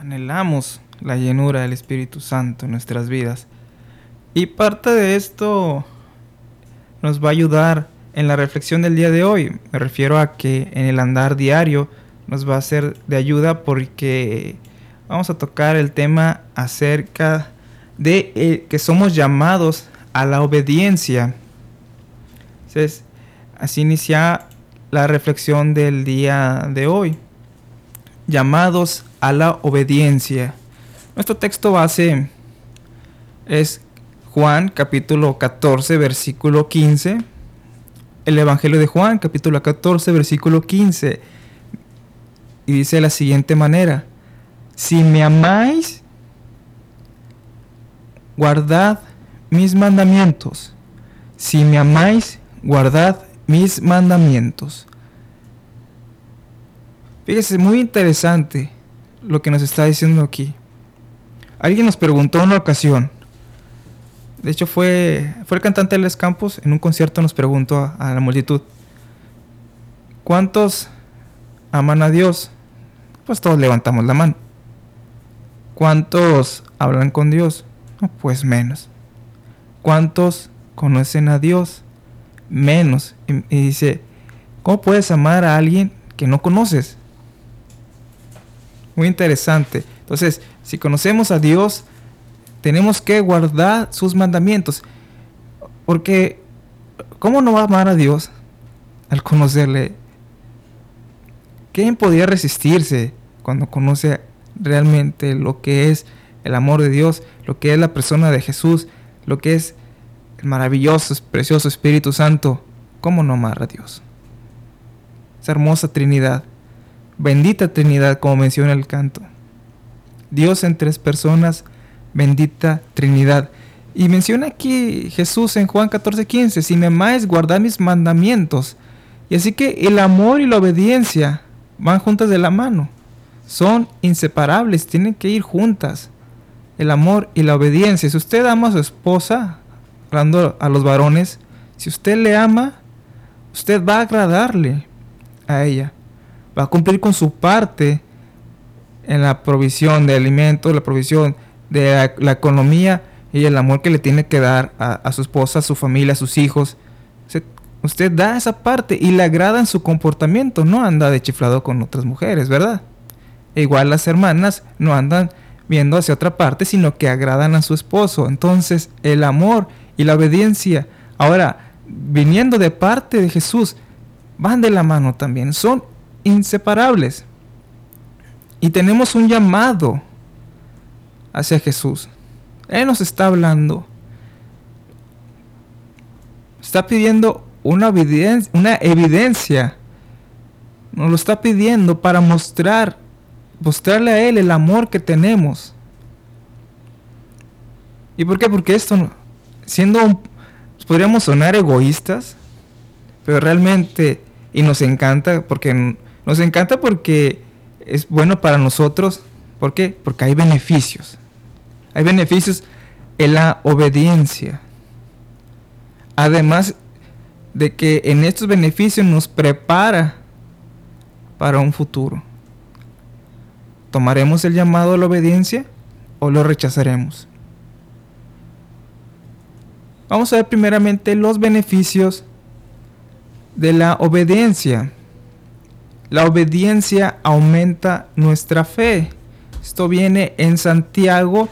anhelamos la llenura del Espíritu Santo en nuestras vidas. Y parte de esto nos va a ayudar en la reflexión del día de hoy. Me refiero a que en el andar diario nos va a ser de ayuda porque vamos a tocar el tema acerca de eh, que somos llamados a la obediencia. Así inicia la reflexión del día de hoy. Llamados a la obediencia. Nuestro texto base es Juan capítulo 14 versículo 15. El Evangelio de Juan capítulo 14 versículo 15. Y dice de la siguiente manera. Si me amáis, guardad mis mandamientos. Si me amáis, guardad mis mandamientos. Fíjese, muy interesante lo que nos está diciendo aquí. Alguien nos preguntó en una ocasión, de hecho fue, fue el cantante Les Campos, en un concierto nos preguntó a, la multitud, ¿cuántos aman a Dios? Pues todos levantamos la mano. ¿Cuántos hablan con Dios? pues menos. ¿Cuántos conocen a Dios? Menos. Y, y dice, ¿cómo puedes amar a alguien que no conoces? Muy interesante. Entonces, si conocemos a Dios, tenemos que guardar sus mandamientos. Porque, ¿cómo no va a amar a Dios al conocerle? ¿Quién podía resistirse cuando conoce realmente lo que es el amor de Dios, lo que es la persona de Jesús, lo que es el maravilloso, precioso Espíritu Santo? ¿Cómo no amar a Dios? Esa hermosa Trinidad, bendita Trinidad como menciona el canto. Dios en tres personas, bendita Trinidad. Y menciona aquí Jesús en Juan 14:15, si me amáis, guardad mis mandamientos. Y así que el amor y la obediencia van juntas de la mano. Son inseparables, tienen que ir juntas. El amor y la obediencia. Si usted ama a su esposa, hablando a los varones, si usted le ama, usted va a agradarle a ella. Va a cumplir con su parte en la provisión de alimentos, la provisión de la, economía y el amor que le tiene que dar a, su esposa, a su familia, a sus hijos. Usted, da esa parte y le agrada en su comportamiento, no anda de chiflado con otras mujeres, ¿verdad? E igual las hermanas no andan viendo hacia otra parte, sino que agradan a su esposo. Entonces, el amor y la obediencia, ahora, viniendo de parte de Jesús, van de la mano también, son inseparables. Y tenemos un llamado hacia Jesús. Él nos está hablando. Está pidiendo una evidencia, una evidencia. Nos lo está pidiendo para mostrar, mostrarle a Él el amor que tenemos. ¿Y por qué? Porque esto, siendo, podríamos sonar egoístas, pero realmente, y nos encanta, porque nos encanta porque es bueno para nosotros. ¿Por qué? Porque hay beneficios. Hay beneficios en la obediencia. Además de que en estos beneficios nos prepara para un futuro. ¿Tomaremos el llamado a la obediencia o lo rechazaremos? Vamos a ver primeramente los beneficios de la obediencia. La obediencia aumenta nuestra fe. Esto viene en Santiago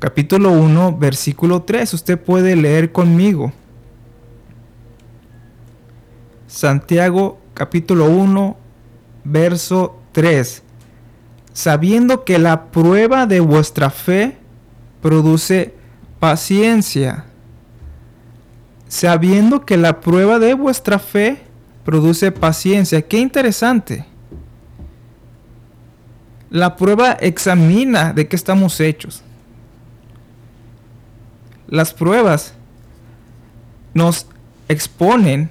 capítulo 1 versículo 3. Usted puede leer conmigo. Santiago capítulo 1 verso 3. Sabiendo que la prueba de vuestra fe produce paciencia. Sabiendo que la prueba de vuestra fe produce paciencia. Qué interesante. La prueba examina de qué estamos hechos. Las pruebas nos exponen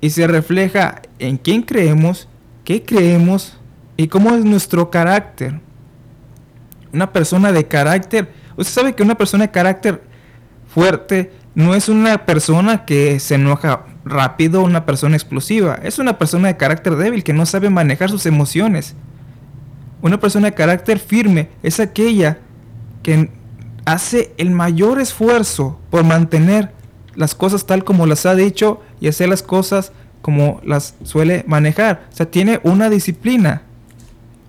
y se refleja en quién creemos, qué creemos y cómo es nuestro carácter. Una persona de carácter, usted sabe que una persona de carácter fuerte no es una persona que se enoja rápido, una persona explosiva. Es una persona de carácter débil que no sabe manejar sus emociones. Una persona de carácter firme es aquella que hace el mayor esfuerzo por mantener las cosas tal como las ha dicho y hacer las cosas como las suele manejar. O sea, tiene una disciplina.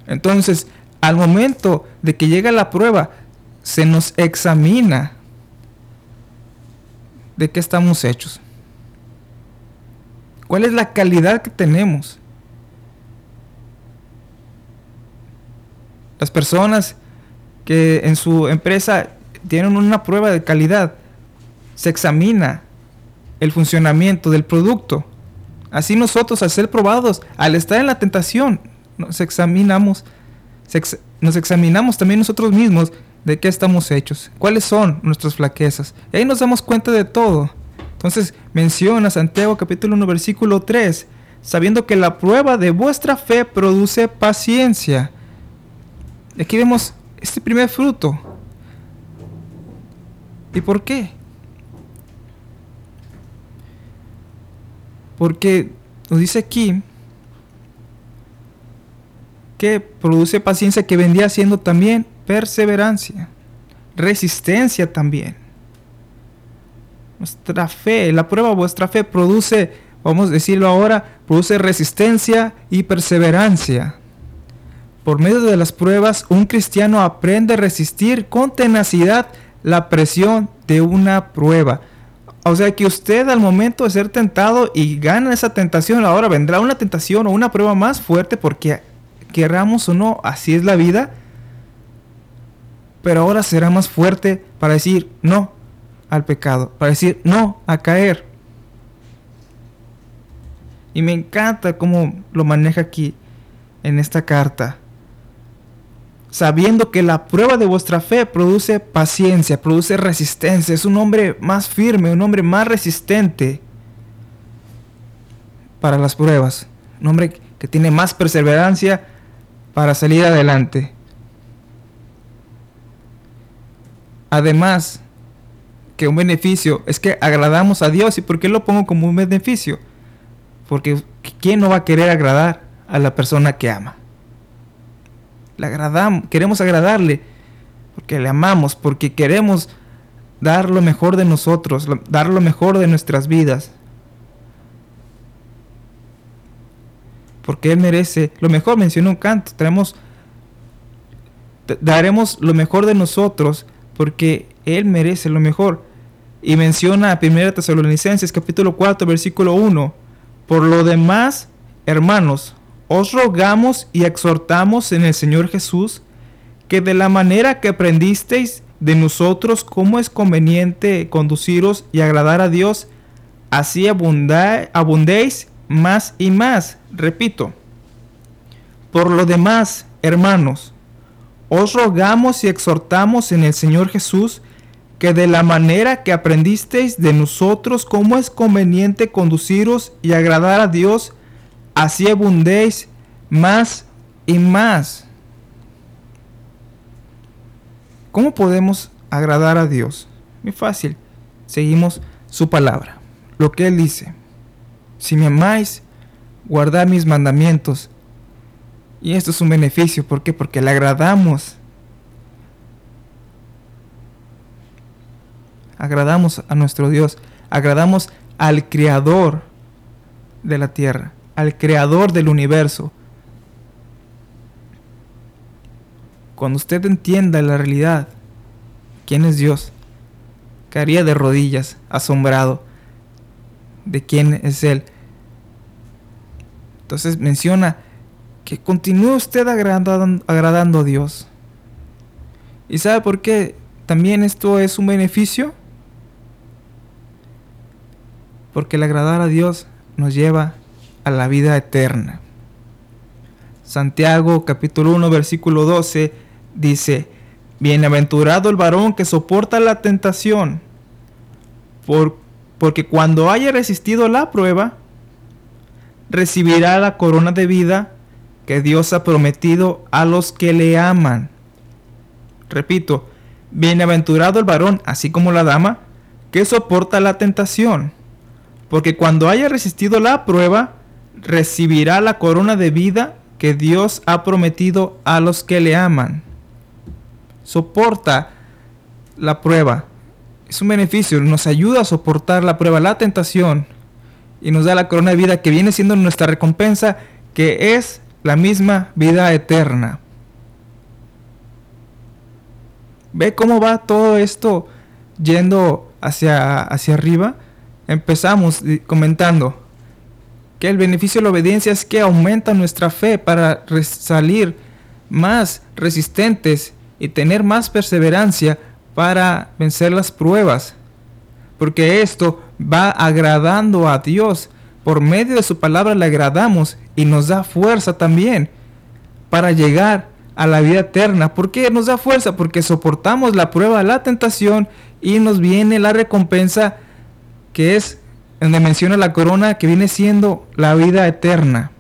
Entonces, al momento de que llega la prueba, se nos examina de qué estamos hechos. ¿Cuál es la calidad que tenemos? Las personas que en su empresa tienen una prueba de calidad, se examina el funcionamiento del producto. Así nosotros, al ser probados, al estar en la tentación, nos examinamos, nos examinamos también nosotros mismos de qué estamos hechos, cuáles son nuestras flaquezas. Y ahí nos damos cuenta de todo. Entonces menciona Santiago capítulo 1 versículo 3, sabiendo que la prueba de vuestra fe produce paciencia. Aquí vemos este primer fruto. ¿Y por qué? Porque nos dice aquí que produce paciencia que vendría siendo también perseverancia, resistencia también. Nuestra fe, la prueba vuestra fe produce, vamos a decirlo ahora, produce resistencia y perseverancia. Por medio de las pruebas, un cristiano aprende a resistir con tenacidad la presión de una prueba. O sea que usted al momento de ser tentado y gana esa tentación, ahora vendrá una tentación o una prueba más fuerte porque querramos o no, así es la vida. Pero ahora será más fuerte para decir no al pecado, para decir no a caer. Y me encanta cómo lo maneja aquí en esta carta sabiendo que la prueba de vuestra fe produce paciencia, produce resistencia. Es un hombre más firme, un hombre más resistente para las pruebas. Un hombre que tiene más perseverancia para salir adelante. Además, que un beneficio es que agradamos a Dios. ¿Y por qué lo pongo como un beneficio? Porque ¿quién no va a querer agradar a la persona que ama? le agradamos, queremos agradarle, porque le amamos, porque queremos dar lo mejor de nosotros, dar lo mejor de nuestras vidas. Porque Él merece lo mejor, mencionó un canto, tenemos, daremos lo mejor de nosotros, porque Él merece lo mejor. Y menciona a 1 Tesalonicenses capítulo 4 versículo 1, por lo demás, hermanos, os rogamos y exhortamos en el Señor Jesús que de la manera que aprendisteis de nosotros cómo es conveniente conduciros y agradar a Dios, así abundéis más y más. Repito, por lo demás, hermanos, os rogamos y exhortamos en el Señor Jesús que de la manera que aprendisteis de nosotros cómo es conveniente conduciros y agradar a Dios, así abundéis más y más. ¿Cómo podemos agradar a Dios? Muy fácil. Seguimos su palabra. Lo que Él dice. Si me amáis, guardad mis mandamientos. Y esto es un beneficio. ¿Por qué? Porque le agradamos. Agradamos a nuestro Dios. Agradamos al Creador de la tierra. Al Creador del universo Cuando usted entienda la realidad, quién es Dios, caería de rodillas, asombrado de quién es Él. Entonces menciona que continúe usted agradando, agradando a Dios. ¿Y sabe por qué también esto es un beneficio? Porque el agradar a Dios nos lleva a la vida eterna. Santiago capítulo 1 versículo 12 dice, bienaventurado el varón que soporta la tentación, por, porque cuando haya resistido la prueba, recibirá la corona de vida que Dios ha prometido a los que le aman. Repito, bienaventurado el varón, así como la dama, que soporta la tentación, porque cuando haya resistido la prueba, recibirá la corona de vida que Dios ha prometido a los que le aman. Soporta la prueba. Es un beneficio, nos ayuda a soportar la prueba, la tentación, y nos da la corona de vida que viene siendo nuestra recompensa, que es la misma vida eterna. ¿Ve cómo va todo esto yendo hacia, hacia arriba? Empezamos comentando que el beneficio de la obediencia es que aumenta nuestra fe para salir más resistentes y tener más perseverancia para vencer las pruebas. Porque esto va agradando a Dios. Por medio de su palabra le agradamos y nos da fuerza también para llegar a la vida eterna. ¿Por qué nos da fuerza? Porque soportamos la prueba, la tentación y nos viene la recompensa que es donde menciona la corona que viene siendo la vida eterna.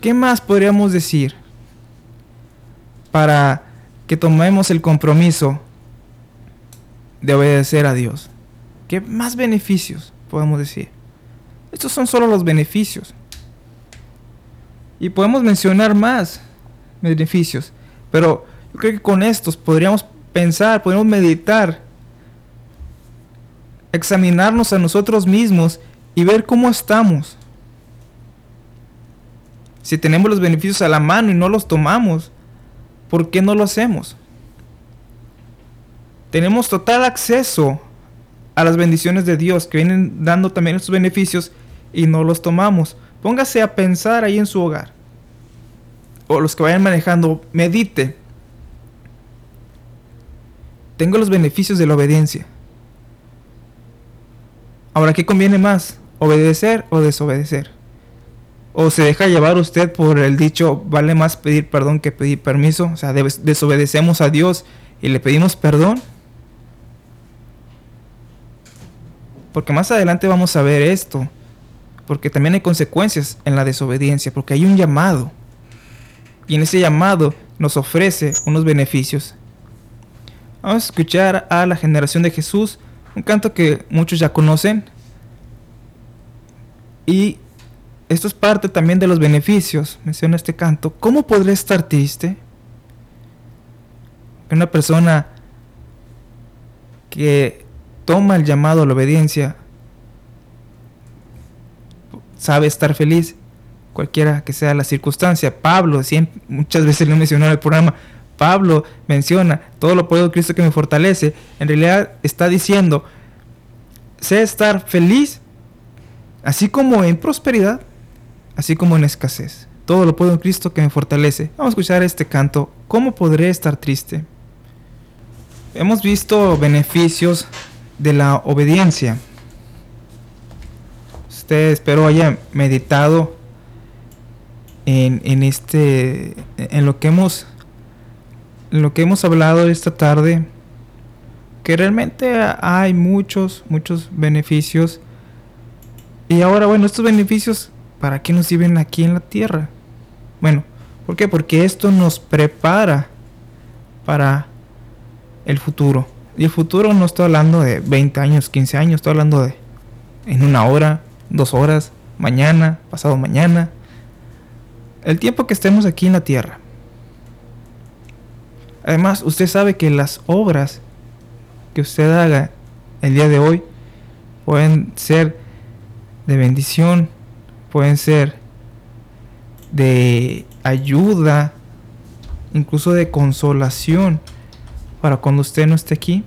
¿Qué más podríamos decir para que tomemos el compromiso de obedecer a Dios? ¿Qué más beneficios podemos decir? Estos son solo los beneficios. Y podemos mencionar más beneficios. Pero yo creo que con estos podríamos pensar, podríamos meditar examinarnos a nosotros mismos y ver cómo estamos. Si tenemos los beneficios a la mano y no los tomamos, ¿por qué no lo hacemos? Tenemos total acceso a las bendiciones de Dios que vienen dando también estos beneficios y no los tomamos. Póngase a pensar ahí en su hogar. O los que vayan manejando, medite. Tengo los beneficios de la obediencia Ahora, ¿qué conviene más? ¿Obedecer o desobedecer? ¿O se deja llevar usted por el dicho, vale más pedir perdón que pedir permiso? O sea, desobedecemos a Dios y le pedimos perdón. Porque más adelante vamos a ver esto. Porque también hay consecuencias en la desobediencia. Porque hay un llamado. Y en ese llamado nos ofrece unos beneficios. Vamos a escuchar a la generación de Jesús un canto que muchos ya conocen. Y esto es parte también de los beneficios, menciona este canto. ¿Cómo podré estar triste? Una persona que toma el llamado a la obediencia sabe estar feliz, cualquiera que sea la circunstancia. Pablo, siempre, muchas veces lo mencionó en el programa, Pablo menciona, todo lo puedo Cristo que me fortalece, en realidad está diciendo, sé estar feliz, así como en prosperidad, así como en escasez. Todo lo puedo en Cristo que me fortalece. Vamos a escuchar este canto, ¿cómo podré estar triste? Hemos visto beneficios de la obediencia. Usted espero haya meditado en, en este en lo que hemos lo que hemos hablado esta tarde, que realmente hay muchos, muchos beneficios. Y ahora, bueno, estos beneficios, ¿para qué nos sirven aquí en la tierra? Bueno, ¿por qué? Porque esto nos prepara para el futuro. Y el futuro no estoy hablando de 20 años, 15 años, estoy hablando de en una hora, dos horas, mañana, pasado mañana. El tiempo que estemos aquí en la tierra. Además, usted sabe que las obras que usted haga el día de hoy pueden ser de bendición, pueden ser de ayuda, incluso de consolación para cuando usted no esté aquí.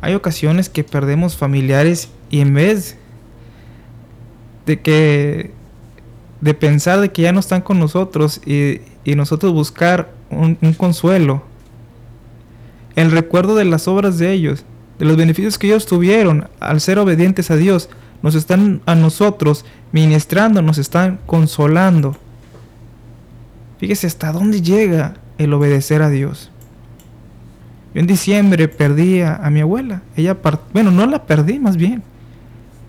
Hay ocasiones que perdemos familiares y en vez de que de pensar de que ya no están con nosotros y, nosotros buscar un, consuelo. El recuerdo de las obras de ellos, de los beneficios que ellos tuvieron al ser obedientes a Dios, nos están a nosotros ministrando, nos están consolando. Fíjese hasta dónde llega el obedecer a Dios. Yo en diciembre perdí a, mi abuela. Ella, bueno, no la perdí más bien.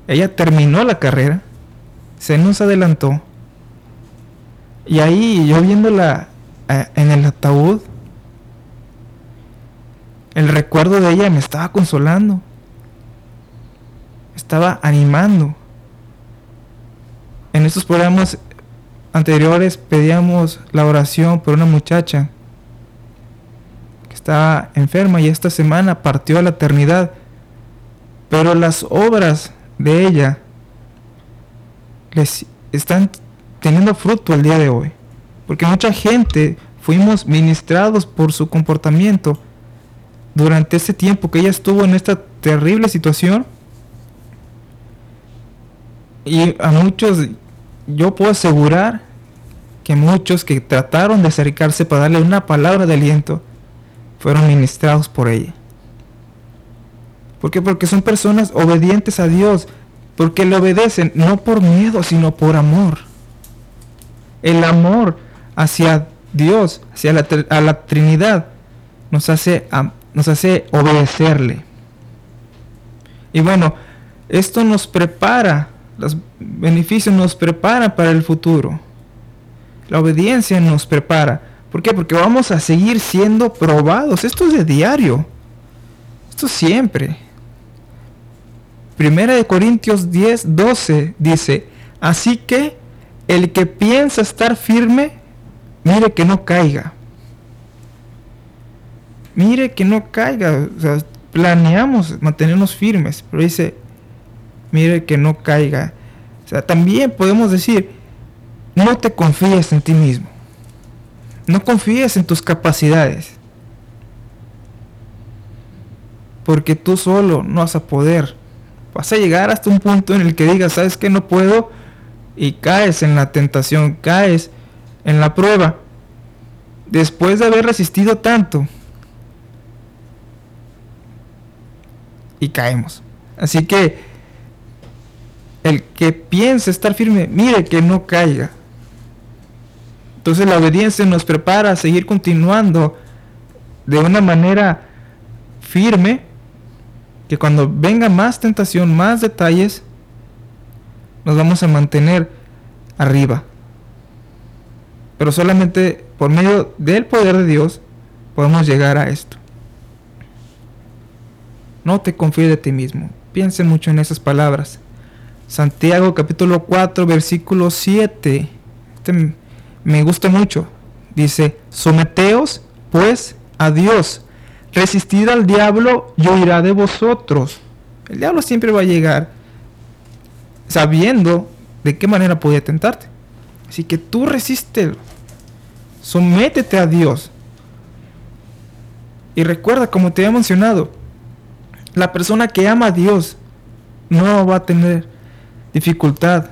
Ella terminó la carrera, se nos adelantó y ahí yo viéndola eh, en el ataúd, el recuerdo de ella me estaba consolando. estaba animando. En estos programas anteriores pedíamos la oración por una muchacha que estaba enferma y esta semana partió a la eternidad. Pero las obras de ella les están teniendo fruto el día de hoy. Porque mucha gente fuimos ministrados por su comportamiento durante ese tiempo que ella estuvo en esta terrible situación. Y a muchos, yo puedo asegurar que muchos que trataron de acercarse para darle una palabra de aliento, fueron ministrados por ella. ¿Por qué? Porque son personas obedientes a Dios, porque le obedecen no por miedo, sino por amor. El amor hacia Dios, hacia la, Trinidad, nos hace, nos hace obedecerle. Y bueno, esto nos prepara, los beneficios nos preparan para el futuro. La obediencia nos prepara. ¿Por qué? Porque vamos a seguir siendo probados. Esto es de diario. Esto siempre. Primera de Corintios 10, 12 dice, así que el que piensa estar firme, mire que no caiga. Mire que no caiga. O sea, planeamos mantenernos firmes, pero dice, mire que no caiga. O sea, también podemos decir, no te confíes en ti mismo. No confíes en tus capacidades. Porque tú solo no vas a poder. Vas a llegar hasta un punto en el que digas, ¿sabes que No puedo. Y caes en la tentación, caes en la prueba. Después de haber resistido tanto. Y caemos. Así que el que piense estar firme, mire que no caiga. Entonces la obediencia nos prepara a seguir continuando de una manera firme, que cuando venga más tentación, más detalles, nos vamos a mantener arriba. Pero solamente por medio del poder de Dios podemos llegar a esto. No te confíes de ti mismo. Piense mucho en esas palabras. Santiago capítulo 4 versículo 7. Este me gusta mucho. Dice, someteos pues a Dios, resistid al diablo y oirá de vosotros. El diablo siempre va a llegar sabiendo de qué manera puede tentarte. Así que tú resiste, sométete a Dios. Y recuerda, como te he mencionado, la persona que ama a Dios no va a tener dificultad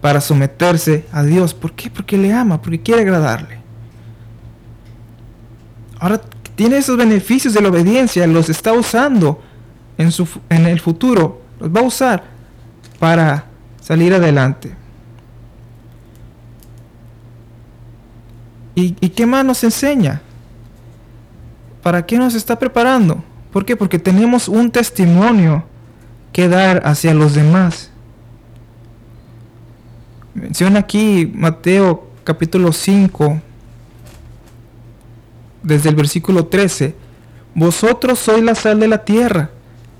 para someterse a Dios. ¿Por qué? Porque le ama, porque quiere agradarle. Ahora tiene esos beneficios de la obediencia, los está usando en, su, en el futuro, los va a usar para salir adelante. ¿Y, ¿Y, qué más nos enseña? ¿Para qué nos está preparando? ¿Por qué? Porque tenemos un testimonio que dar hacia los demás. Menciona aquí Mateo capítulo 5, desde el versículo 13. Vosotros sois la sal de la tierra,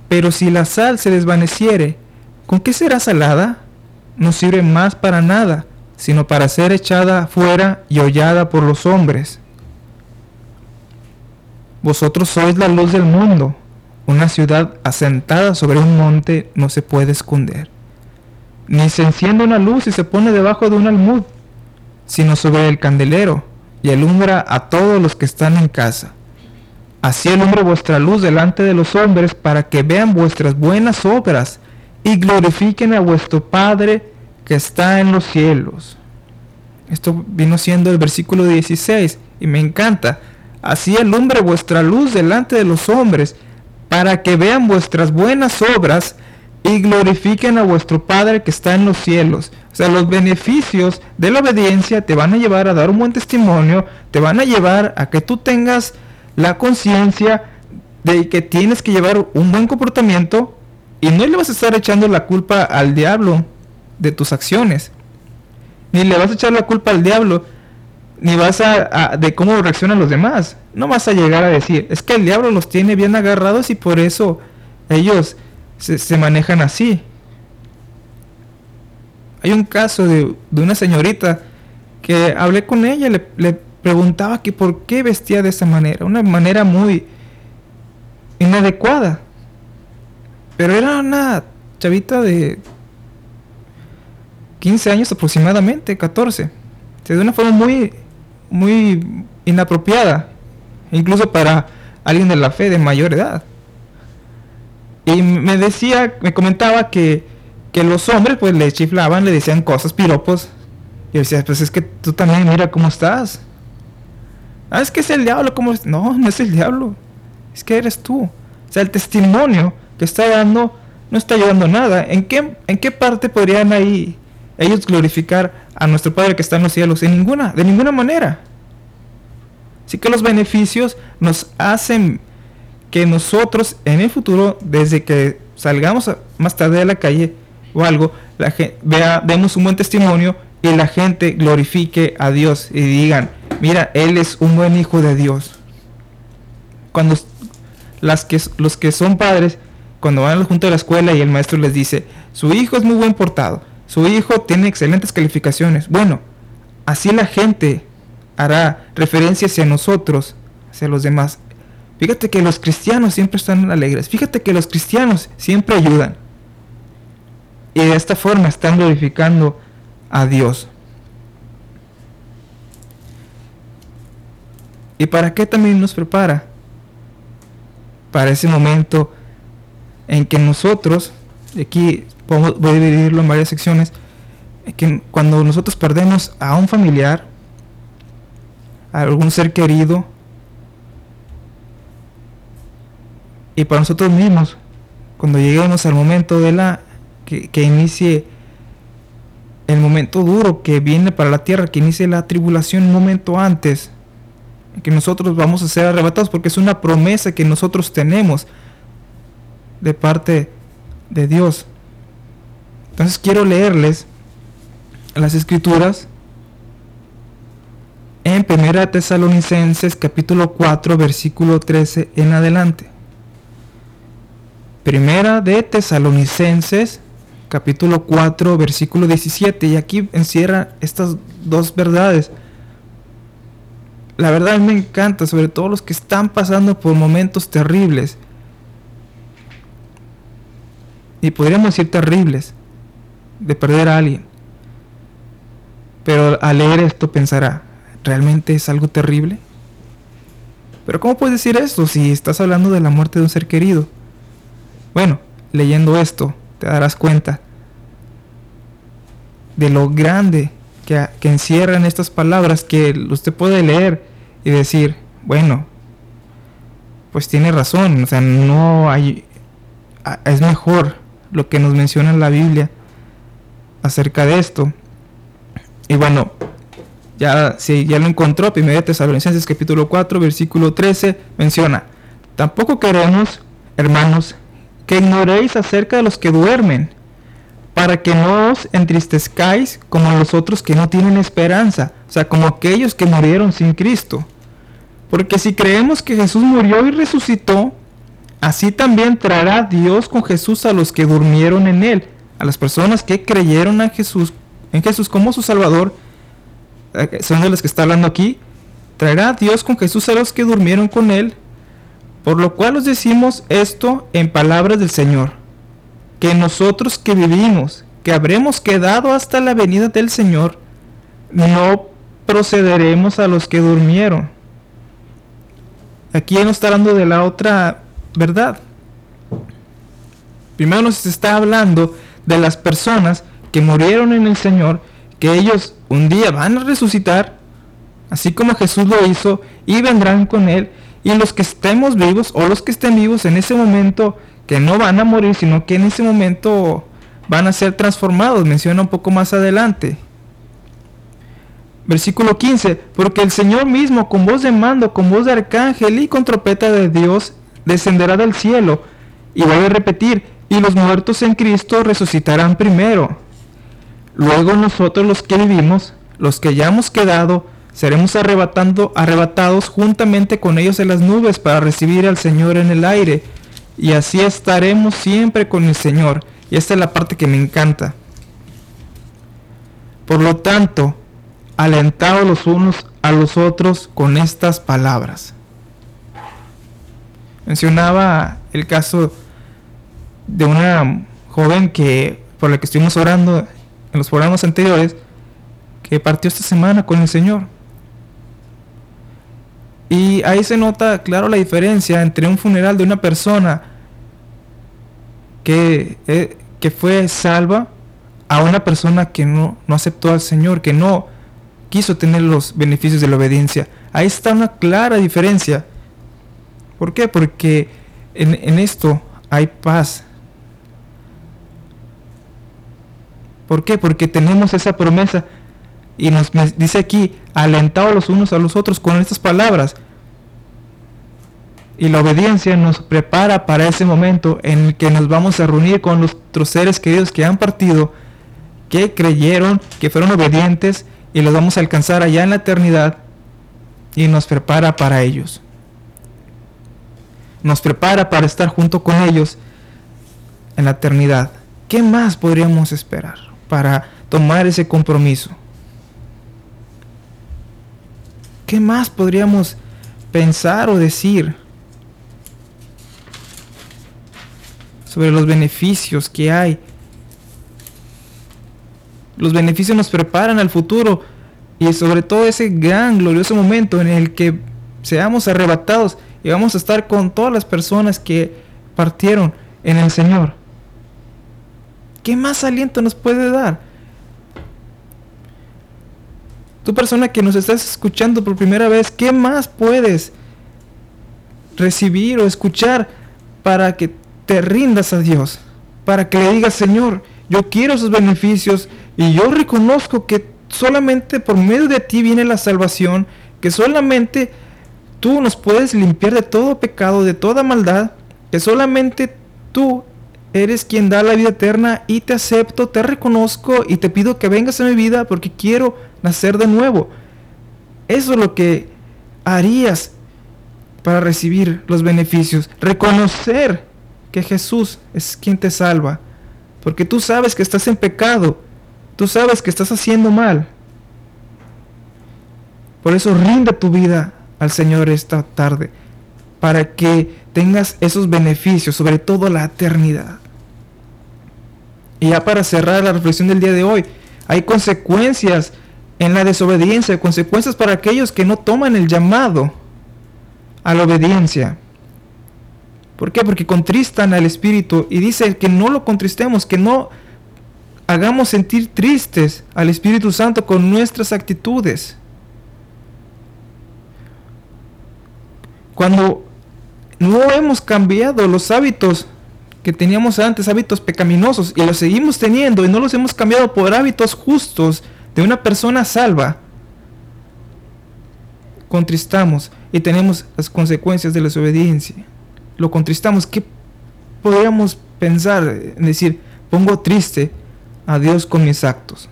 pero si la sal se desvaneciere, ¿con qué será salada? No sirve más para nada, sino para ser echada fuera y hollada por los hombres. Vosotros sois la luz del mundo. Una ciudad asentada sobre un monte no se puede esconder ni se enciende una luz y se pone debajo de un almud, sino sobre el candelero, y alumbra a todos los que están en casa. Así alumbra vuestra luz delante de los hombres, para que vean vuestras buenas obras y glorifiquen a vuestro Padre que está en los cielos. Esto vino siendo el versículo 16 y me encanta. Así alumbre vuestra luz delante de los hombres, para que vean vuestras buenas obras y glorifiquen a vuestro Padre que está en los cielos. O sea, los beneficios de la obediencia te van a llevar a dar un buen testimonio, te van a llevar a que tú tengas la conciencia de que tienes que llevar un buen comportamiento y no le vas a estar echando la culpa al diablo de tus acciones. Ni le vas a echar la culpa al diablo, ni vas a, de cómo reaccionan los demás. No vas a llegar a decir, es que el diablo los tiene bien agarrados y por eso ellos se, manejan así. Hay un caso de, una señorita que hablé con ella, le, le preguntaba que por qué vestía de esa manera, una manera muy inadecuada. Pero era una chavita de 15 años aproximadamente, 14. De una forma muy, muy inapropiada, incluso para alguien de la fe de mayor edad. Y me decía, me comentaba que, que los hombres pues le chiflaban, le decían cosas, piropos. Y yo decía, pues es que tú también mira cómo estás. Ah, es que es el diablo, ¿cómo? No, no es el diablo. Es que eres tú. O sea, el testimonio que está dando no está ayudando nada. ¿En qué, en qué parte podrían ahí ellos glorificar a nuestro Padre que está en los cielos? En ninguna, de ninguna manera. Así que los beneficios nos hacen que nosotros en el futuro, desde que salgamos más tarde de la calle o algo, la gente, vea, demos un buen testimonio y la gente glorifique a Dios y digan, mira, Él es un buen hijo de Dios. Cuando las que, los que son padres, cuando van al junto de la escuela y el maestro les dice, su hijo es muy buen portado, su hijo tiene excelentes calificaciones. Bueno, así la gente hará referencia hacia nosotros, hacia los demás. Fíjate que los cristianos siempre están alegres. Fíjate que los cristianos siempre ayudan. Y de esta forma están glorificando a Dios. ¿Y para qué también nos prepara? Para ese momento en que nosotros, aquí voy a dividirlo en varias secciones, que cuando nosotros perdemos a un familiar, a algún ser querido, y para nosotros mismos, cuando lleguemos al momento de la que, que inicie el momento duro que viene para la tierra, que inicie la tribulación un momento antes, que nosotros vamos a ser arrebatados, porque es una promesa que nosotros tenemos de parte de Dios. Entonces quiero leerles las escrituras en 1 Tesalonicenses capítulo 4 versículo 13 en adelante. Primera de Tesalonicenses capítulo 4 versículo 17 y aquí encierra estas dos verdades. La verdad me encanta, sobre todo los que están pasando por momentos terribles. Y podríamos decir terribles de perder a alguien. Pero al leer esto pensará, ¿realmente es algo terrible? Pero ¿cómo puedes decir esto si estás hablando de la muerte de un ser querido? Bueno, leyendo esto te darás cuenta de lo grande que, que encierran estas palabras que usted puede leer y decir, bueno, pues tiene razón, o sea, no hay, es mejor lo que nos menciona en la Biblia acerca de esto. Y bueno, ya, si ya lo encontró, 1 Tesalonicenses capítulo 4, versículo 13, menciona, tampoco queremos, hermanos, que ignoréis acerca de los que duermen, para que no os entristezcáis como los otros que no tienen esperanza, o sea, como aquellos que murieron sin Cristo. Porque si creemos que Jesús murió y resucitó, así también traerá Dios con Jesús a los que durmieron en él a las personas que creyeron en Jesús, en Jesús como su Salvador, eh, son de los que está hablando aquí, traerá Dios con Jesús a los que durmieron con él, por lo cual os decimos esto en palabras del Señor, que nosotros que vivimos, que habremos quedado hasta la venida del Señor, no procederemos a los que durmieron. Aquí nos está hablando de la otra verdad. Primero nos está hablando de las personas que murieron en el Señor, que ellos un día van a resucitar, así como Jesús lo hizo, y vendrán con Él. Y los que estemos vivos o los que estén vivos en ese momento, que no van a morir, sino que en ese momento van a ser transformados, menciona un poco más adelante. Versículo 15, porque el Señor mismo con voz de mando, con voz de arcángel y con trompeta de Dios, descenderá del cielo. Y voy a repetir, y los muertos en Cristo resucitarán primero. Luego nosotros los que vivimos, los que ya hemos quedado, seremos arrebatando, arrebatados juntamente con ellos en las nubes para recibir al Señor en el aire. y así estaremos siempre con el Señor. Y esta es la parte que me encanta. Por lo tanto, alentados los unos a los otros con estas palabras. Mencionaba el caso de una joven que por la que estuvimos orando en los programas anteriores, que partió esta semana con el Señor. Y ahí se nota claro la diferencia entre un funeral de una persona que, eh, que fue salva a una persona que no, no aceptó al Señor, que no quiso tener los beneficios de la obediencia. Ahí está una clara diferencia. ¿Por qué? Porque en, en esto hay paz. ¿Por qué? Porque tenemos esa promesa y nos dice aquí, alentados los unos a los otros con estas palabras. Y la obediencia nos prepara para ese momento en el que nos vamos a reunir con nuestros seres queridos que han partido, que creyeron, que fueron obedientes y los vamos a alcanzar allá en la eternidad y nos prepara para ellos. Nos prepara para estar junto con ellos en la eternidad. ¿Qué más podríamos esperar para tomar ese compromiso? ¿Qué más podríamos pensar o decir sobre los beneficios que hay? Los beneficios nos preparan al futuro y sobre todo ese gran, glorioso momento en el que seamos arrebatados y vamos a estar con todas las personas que partieron en el Señor. ¿Qué más aliento nos puede dar? Tu persona que nos estás escuchando por primera vez, ¿qué más puedes recibir o escuchar para que te rindas a Dios? Para que le digas, Señor, yo quiero esos beneficios y yo reconozco que solamente por medio de ti viene la salvación, que solamente tú nos puedes limpiar de todo pecado, de toda maldad, que solamente tú eres quien da la vida eterna y te acepto, te reconozco y te pido que vengas a mi vida porque quiero nacer de nuevo. Eso es lo que harías para recibir los beneficios. Reconocer que Jesús es quien te salva. Porque tú sabes que estás en pecado. Tú sabes que estás haciendo mal. Por eso rinde tu vida al Señor esta tarde. Para que tengas esos beneficios, sobre todo la eternidad. Y ya para cerrar la reflexión del día de hoy, hay consecuencias en la desobediencia, consecuencias para aquellos que no toman el llamado a la obediencia. ¿Por qué? Porque contristan al Espíritu y dice que no lo contristemos, que no hagamos sentir tristes al Espíritu Santo con nuestras actitudes. Cuando no hemos cambiado los hábitos que teníamos antes, hábitos pecaminosos, y los seguimos teniendo y no los hemos cambiado por hábitos justos, de una persona salva, contristamos y tenemos las consecuencias de la desobediencia. Lo contristamos. ¿Qué podríamos pensar en decir, pongo triste a Dios con mis actos?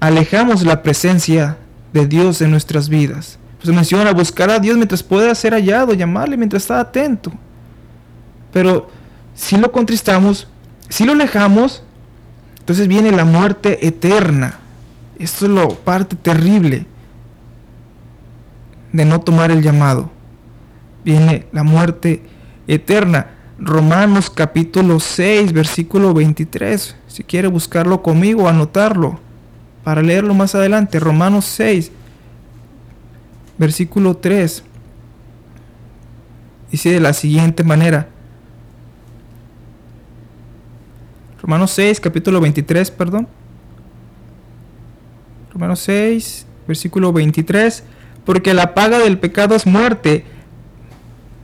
Alejamos la presencia de Dios en nuestras vidas. Pues menciona buscar a Dios mientras pueda ser hallado, llamarle mientras está atento. Pero si lo contristamos, si lo alejamos, entonces viene la muerte eterna. Esto es lo parte terrible de no tomar el llamado. Viene la muerte eterna. Romanos capítulo 6, versículo 23. Si quiere buscarlo conmigo, anotarlo para leerlo más adelante. Romanos 6, versículo 3. Dice de la siguiente manera. Romanos 6, capítulo 23, perdón. Romanos 6, versículo 23. Porque la paga del pecado es muerte.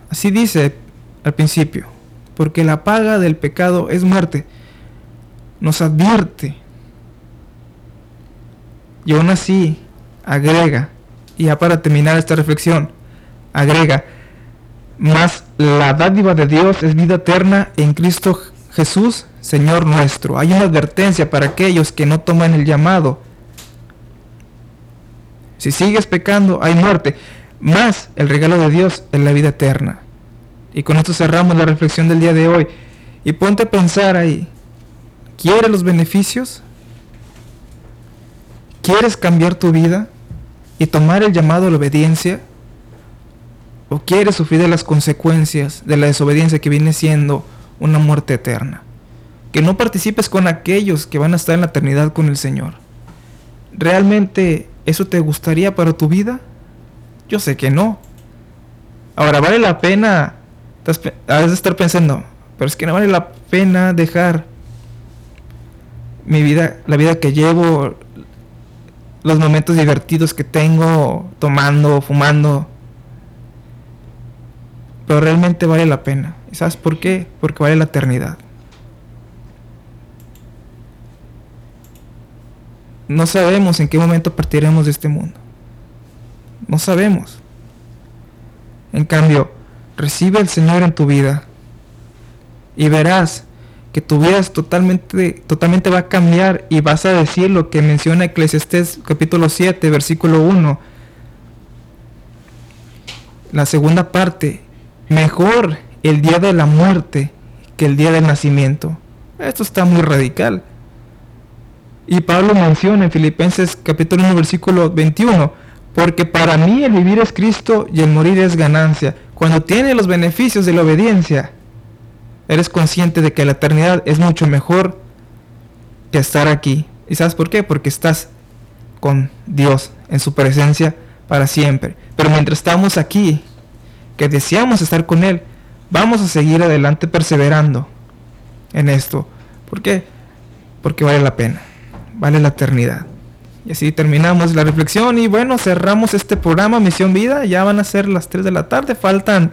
Así dice al principio. Porque la paga del pecado es muerte. Nos advierte. Y aún así agrega, y ya para terminar esta reflexión, agrega, más la dádiva de Dios es vida eterna en Cristo Jesús, Señor nuestro. Hay una advertencia para aquellos que no toman el llamado. Si sigues pecando, hay muerte. Más el regalo de Dios es la vida eterna. Y con esto cerramos la reflexión del día de hoy. Y ponte a pensar ahí. ¿Quieres los beneficios? ¿Quieres cambiar tu vida y tomar el llamado a la obediencia? ¿O quieres sufrir de las consecuencias de la desobediencia que viene siendo una muerte eterna? Que no participes con aquellos que van a estar en la eternidad con el Señor. ¿Realmente eso te gustaría para tu vida? Yo sé que no. Ahora, ¿vale la pena? A veces estar pensando, pero es que no vale la pena dejar mi vida, la vida que llevo, los momentos divertidos que tengo tomando, fumando. Pero realmente vale la pena. ¿Y sabes por qué? Porque vale la eternidad. No sabemos en qué momento partiremos de este mundo. No sabemos. En cambio, recibe al Señor en tu vida y verás que tu vida totalmente, totalmente va a cambiar y vas a decir lo que menciona Eclesiastés capítulo 7, versículo 1. La segunda parte, mejor el día de la muerte que el día del nacimiento. Esto está muy radical. Y Pablo menciona en Filipenses capítulo 1, versículo 21, porque para mí el vivir es Cristo y el morir es ganancia. Cuando tienes los beneficios de la obediencia, Eres consciente de que la eternidad es mucho mejor que estar aquí. ¿Y sabes por qué? Porque estás con Dios en su presencia para siempre. Pero mientras estamos aquí, que deseamos estar con Él, vamos a seguir adelante perseverando en esto. ¿Por qué? Porque vale la pena, vale la eternidad. Y así terminamos la reflexión y bueno, cerramos este programa Misión Vida. Ya van a ser las 3 de la tarde, faltan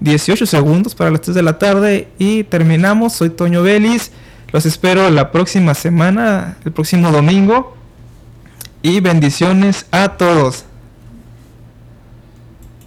18 segundos para las 3 de la tarde y terminamos. Soy Toño Vélez. Los espero la próxima semana, el próximo domingo. Y bendiciones a todos.